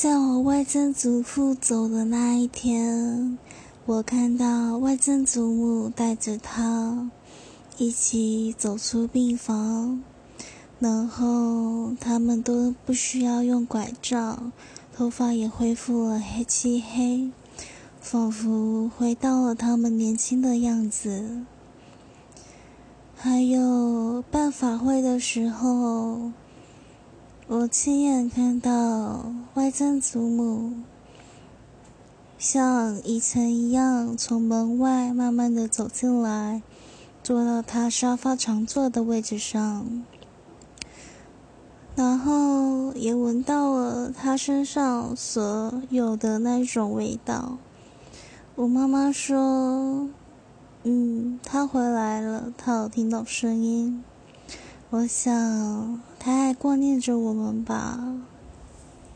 在我外曾祖父走的那一天，我看到外曾祖母带着他一起走出病房，然后他们都不需要用拐杖，头发也恢复了黑漆黑，仿佛回到了他们年轻的样子。还有办法会的时候。我亲眼看到外曾祖母像以前一样从门外慢慢的走进来，坐到他沙发常坐的位置上，然后也闻到了他身上所有的那种味道。我妈妈说：“嗯，他回来了，他有听到声音。”我想，他还挂念着我们吧。